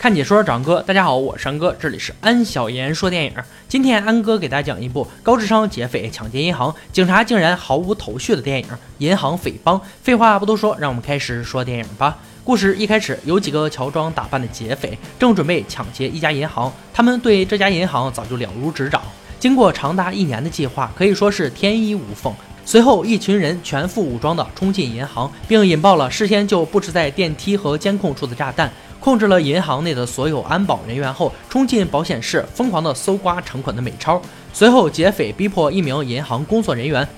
看解说，长哥，大家好，我是安哥，这里是安小言说电影。今天安哥给大家讲一部高智商劫匪抢劫银行，警察竟然毫无头绪的电影《银行匪帮》。废话不多说，让我们开始说电影吧。故事一开始，有几个乔装打扮的劫匪正准备抢劫一家银行，他们对这家银行早就了如指掌。经过长达一年的计划，可以说是天衣无缝。随后，一群人全副武装的冲进银行，并引爆了事先就布置在电梯和监控处的炸弹。控制了银行内的所有安保人员后，冲进保险室，疯狂地搜刮成捆的美钞。随后，劫匪逼迫一名银行工作人员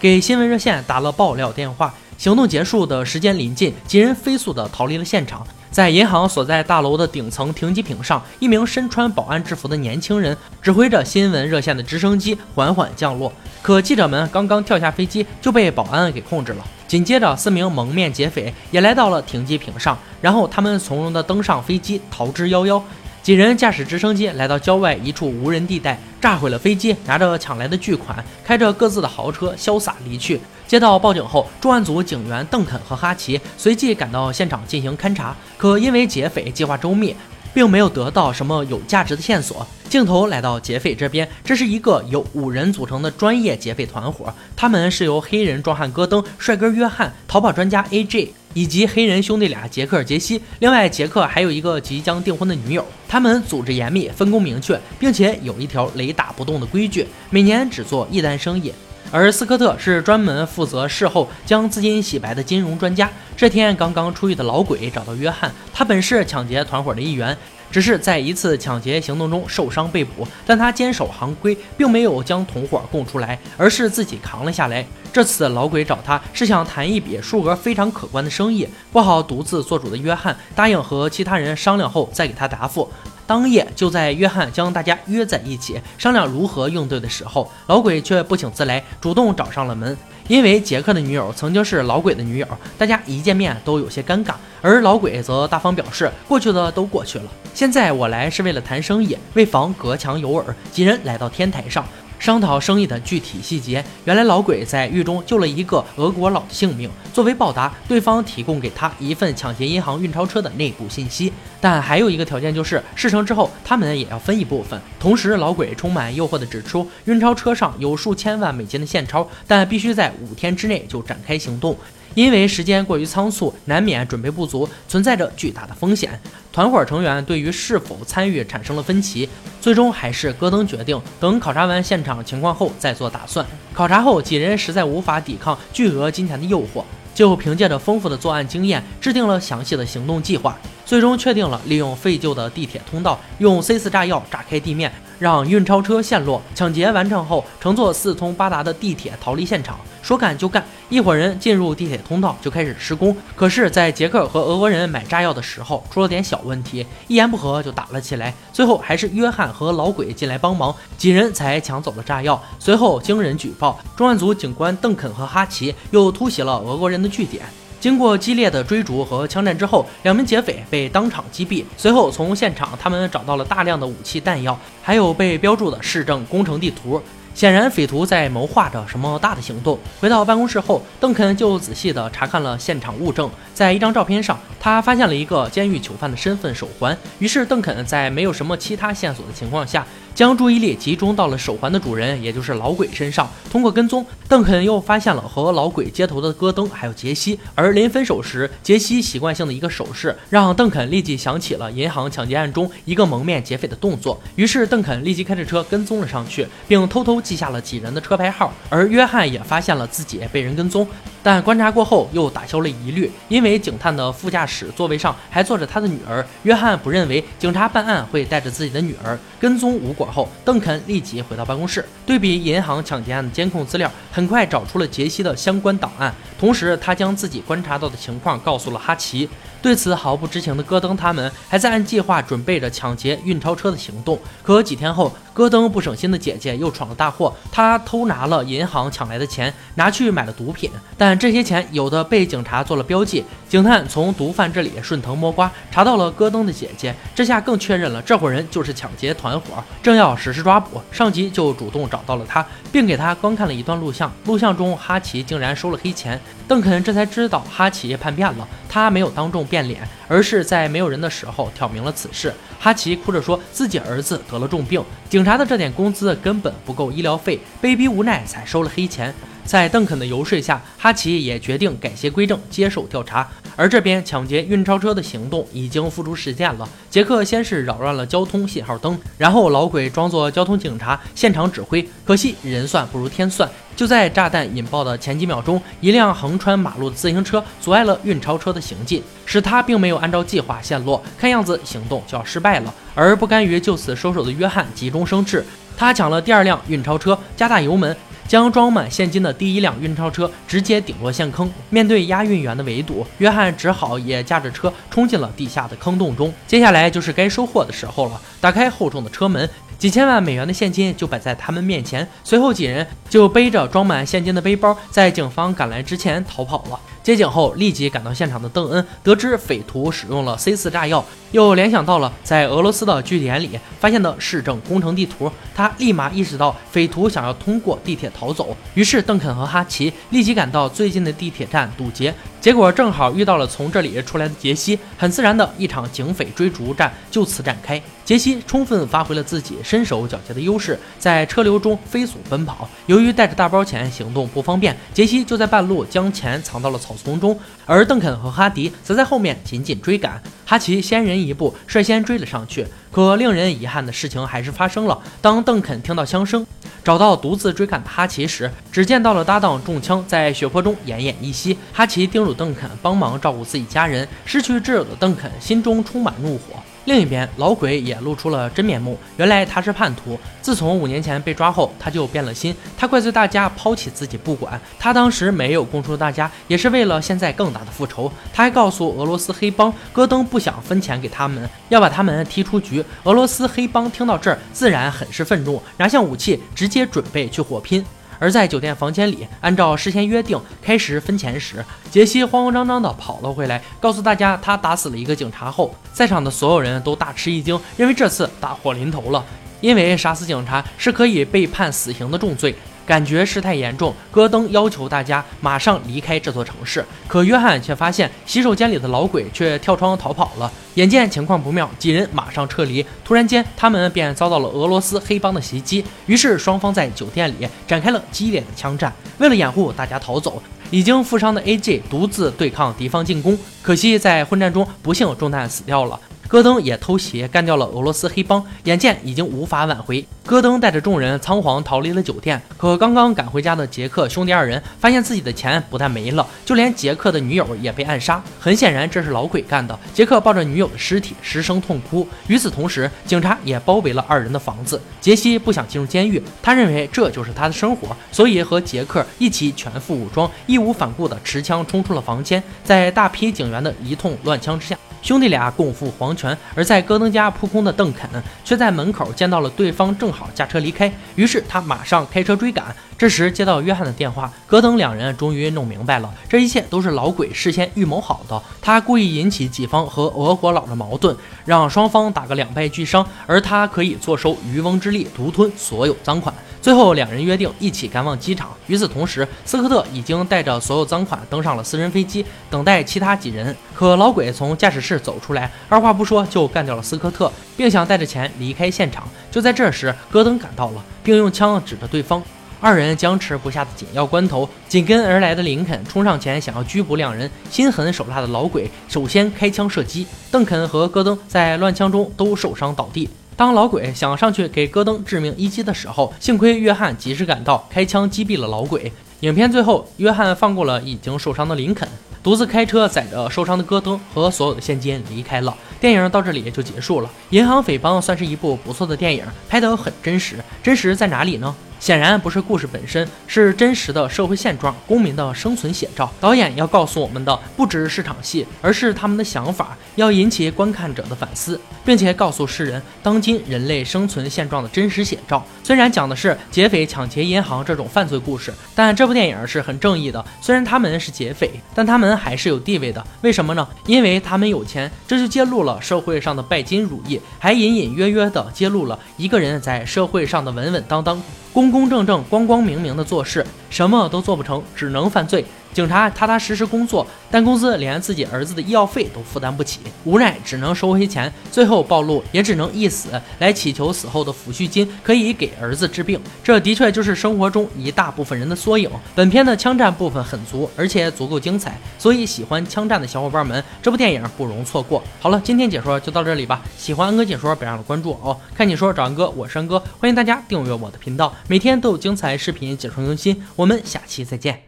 给新闻热线打了爆料电话。行动结束的时间临近，几人飞速地逃离了现场。在银行所在大楼的顶层停机坪上，一名身穿保安制服的年轻人指挥着新闻热线的直升机缓缓降落。可记者们刚刚跳下飞机，就被保安给控制了。紧接着，四名蒙面劫匪也来到了停机坪上，然后他们从容地登上飞机，逃之夭夭。几人驾驶直升机来到郊外一处无人地带，炸毁了飞机，拿着抢来的巨款，开着各自的豪车潇洒离去。接到报警后，重案组警员邓肯和哈奇随即赶到现场进行勘查，可因为劫匪计划周密。并没有得到什么有价值的线索。镜头来到劫匪这边，这是一个由五人组成的专业劫匪团伙，他们是由黑人壮汉戈登、帅哥约翰、逃跑专家 AJ 以及黑人兄弟俩杰克、杰西。另外，杰克还有一个即将订婚的女友。他们组织严密，分工明确，并且有一条雷打不动的规矩：每年只做一单生意。而斯科特是专门负责事后将资金洗白的金融专家。这天，刚刚出狱的老鬼找到约翰，他本是抢劫团伙的一员，只是在一次抢劫行动中受伤被捕，但他坚守行规，并没有将同伙供出来，而是自己扛了下来。这次老鬼找他是想谈一笔数额非常可观的生意，不好独自做主的约翰答应和其他人商量后再给他答复。当夜，就在约翰将大家约在一起商量如何应对的时候，老鬼却不请自来，主动找上了门。因为杰克的女友曾经是老鬼的女友，大家一见面都有些尴尬，而老鬼则大方表示过去的都过去了，现在我来是为了谈生意。为防隔墙有耳，几人来到天台上。商讨生意的具体细节。原来老鬼在狱中救了一个俄国佬的性命，作为报答，对方提供给他一份抢劫银行运钞车的内部信息。但还有一个条件，就是事成之后他们也要分一部分。同时，老鬼充满诱惑地指出，运钞车上有数千万美金的现钞，但必须在五天之内就展开行动。因为时间过于仓促，难免准备不足，存在着巨大的风险。团伙成员对于是否参与产生了分歧，最终还是戈登决定等考察完现场情况后再做打算。考察后，几人实在无法抵抗巨额金钱的诱惑，就凭借着丰富的作案经验，制定了详细的行动计划。最终确定了利用废旧的地铁通道，用 C 四炸药炸开地面，让运钞车陷落。抢劫完成后，乘坐四通八达的地铁逃离现场。说干就干，一伙人进入地铁通道就开始施工。可是，在杰克和俄国人买炸药的时候，出了点小问题，一言不合就打了起来。最后还是约翰和老鬼进来帮忙，几人才抢走了炸药。随后，经人举报，重案组警官邓肯和哈奇又突袭了俄国人的据点。经过激烈的追逐和枪战之后，两名劫匪被当场击毙。随后，从现场他们找到了大量的武器弹药，还有被标注的市政工程地图。显然，匪徒在谋划着什么大的行动。回到办公室后，邓肯就仔细地查看了现场物证。在一张照片上，他发现了一个监狱囚犯的身份手环。于是，邓肯在没有什么其他线索的情况下，将注意力集中到了手环的主人，也就是老鬼身上。通过跟踪，邓肯又发现了和老鬼接头的戈登还有杰西。而临分手时，杰西习惯性的一个手势，让邓肯立即想起了银行抢劫案中一个蒙面劫匪的动作。于是，邓肯立即开着车跟踪了上去，并偷偷。记下了几人的车牌号，而约翰也发现了自己被人跟踪，但观察过后又打消了疑虑，因为警探的副驾驶座位上还坐着他的女儿。约翰不认为警察办案会带着自己的女儿。跟踪无果后，邓肯立即回到办公室，对比银行抢劫案的监控资料，很快找出了杰西的相关档案。同时，他将自己观察到的情况告诉了哈奇。对此毫不知情的戈登他们还在按计划准备着抢劫运钞车的行动。可几天后，戈登不省心的姐姐又闯了大祸。她偷拿了银行抢来的钱，拿去买了毒品。但但这些钱有的被警察做了标记，警探从毒贩这里顺藤摸瓜，查到了戈登的姐姐，这下更确认了这伙人就是抢劫团伙。正要实施抓捕，上级就主动找到了他，并给他观看了一段录像。录像中，哈奇竟然收了黑钱。邓肯这才知道哈奇叛变了，他没有当众变脸，而是在没有人的时候挑明了此事。哈奇哭着说自己儿子得了重病，警察的这点工资根本不够医疗费，被逼无奈才收了黑钱。在邓肯的游说下，哈奇也决定改邪归正，接受调查。而这边抢劫运钞车的行动已经付诸实践了。杰克先是扰乱了交通信号灯，然后老鬼装作交通警察，现场指挥。可惜人算不如天算，就在炸弹引爆的前几秒钟，一辆横穿马路的自行车阻碍了运钞车的行进，使他并没有按照计划陷落。看样子行动就要失败了。而不甘于就此收手的约翰急中生智，他抢了第二辆运钞车，加大油门。将装满现金的第一辆运钞车直接顶落陷坑。面对押运员的围堵，约翰只好也驾着车冲进了地下的坑洞中。接下来就是该收获的时候了。打开厚重的车门，几千万美元的现金就摆在他们面前。随后几人就背着装满现金的背包，在警方赶来之前逃跑了。接警后，立即赶到现场的邓恩得知匪徒使用了 C 四炸药，又联想到了在俄罗斯的据点里发现的市政工程地图，他立马意识到匪徒想要通过地铁逃走。于是，邓肯和哈奇立即赶到最近的地铁站堵截，结果正好遇到了从这里出来的杰西，很自然的一场警匪追逐战就此展开。杰西充分发挥了自己身手矫捷的优势，在车流中飞速奔跑。由于带着大包钱，行动不方便，杰西就在半路将钱藏到了草。草丛中，而邓肯和哈迪则在后面紧紧追赶。哈奇先人一步，率先追了上去。可令人遗憾的事情还是发生了。当邓肯听到枪声，找到独自追赶的哈奇时，只见到了搭档中枪，在血泊中奄奄一息。哈奇叮嘱邓肯帮忙照顾自己家人。失去挚友的邓肯心中充满怒火。另一边，老鬼也露出了真面目。原来他是叛徒。自从五年前被抓后，他就变了心。他怪罪大家抛弃自己不管。他当时没有供出大家，也是为了现在更大的复仇。他还告诉俄罗斯黑帮，戈登不想分钱给他们，要把他们踢出局。俄罗斯黑帮听到这儿，自然很是愤怒，拿下武器，直接准备去火拼。而在酒店房间里，按照事先约定开始分钱时，杰西慌慌张张地跑了回来，告诉大家他打死了一个警察后，在场的所有人都大吃一惊，认为这次大祸临头了，因为杀死警察是可以被判死刑的重罪。感觉事态严重，戈登要求大家马上离开这座城市。可约翰却发现洗手间里的老鬼却跳窗逃跑了。眼见情况不妙，几人马上撤离。突然间，他们便遭到了俄罗斯黑帮的袭击。于是双方在酒店里展开了激烈的枪战。为了掩护大家逃走，已经负伤的 A.J 独自对抗敌方进攻。可惜在混战中不幸中弹死掉了。戈登也偷袭干掉了俄罗斯黑帮，眼见已经无法挽回，戈登带着众人仓皇逃离了酒店。可刚刚赶回家的杰克兄弟二人发现自己的钱不但没了，就连杰克的女友也被暗杀。很显然，这是老鬼干的。杰克抱着女友的尸体失声痛哭。与此同时，警察也包围了二人的房子。杰西不想进入监狱，他认为这就是他的生活，所以和杰克一起全副武装、义无反顾地持枪冲出了房间。在大批警员的一通乱枪之下，兄弟俩共赴黄泉，而在戈登家扑空的邓肯却在门口见到了对方，正好驾车离开，于是他马上开车追赶。这时接到约翰的电话，戈登两人终于弄明白了，这一切都是老鬼事先预谋好的。他故意引起己方和俄国佬的矛盾，让双方打个两败俱伤，而他可以坐收渔翁之利，独吞所有赃款。最后两人约定一起赶往机场。与此同时，斯科特已经带着所有赃款登上了私人飞机，等待其他几人。可老鬼从驾驶室走出来，二话不说就干掉了斯科特，并想带着钱离开现场。就在这时，戈登赶到了，并用枪指着对方。二人僵持不下的紧要关头，紧跟而来的林肯冲上前想要拘捕两人。心狠手辣的老鬼首先开枪射击，邓肯和戈登在乱枪中都受伤倒地。当老鬼想上去给戈登致命一击的时候，幸亏约翰及时赶到，开枪击毙了老鬼。影片最后，约翰放过了已经受伤的林肯，独自开车载着受伤的戈登和所有的现金离开了。电影到这里就结束了。银行匪帮算是一部不错的电影，拍得很真实。真实在哪里呢？显然不是故事本身，是真实的社会现状，公民的生存写照。导演要告诉我们的不只是场戏，而是他们的想法。要引起观看者的反思，并且告诉世人当今人类生存现状的真实写照。虽然讲的是劫匪抢劫银行这种犯罪故事，但这部电影是很正义的。虽然他们是劫匪，但他们还是有地位的。为什么呢？因为他们有钱。这就揭露了社会上的拜金主义，还隐隐约约地揭露了一个人在社会上的稳稳当当、公公正正、光光明明的做事，什么都做不成，只能犯罪。警察踏踏实实工作，但公司连自己儿子的医药费都负担不起，无奈只能收回钱，最后暴露也只能一死来祈求死后的抚恤金可以给儿子治病。这的确就是生活中一大部分人的缩影。本片的枪战部分很足，而且足够精彩，所以喜欢枪战的小伙伴们，这部电影不容错过。好了，今天解说就到这里吧。喜欢安哥解说，别忘了关注哦。看解说找安哥，我是安哥，欢迎大家订阅我的频道，每天都有精彩视频解说更新。我们下期再见。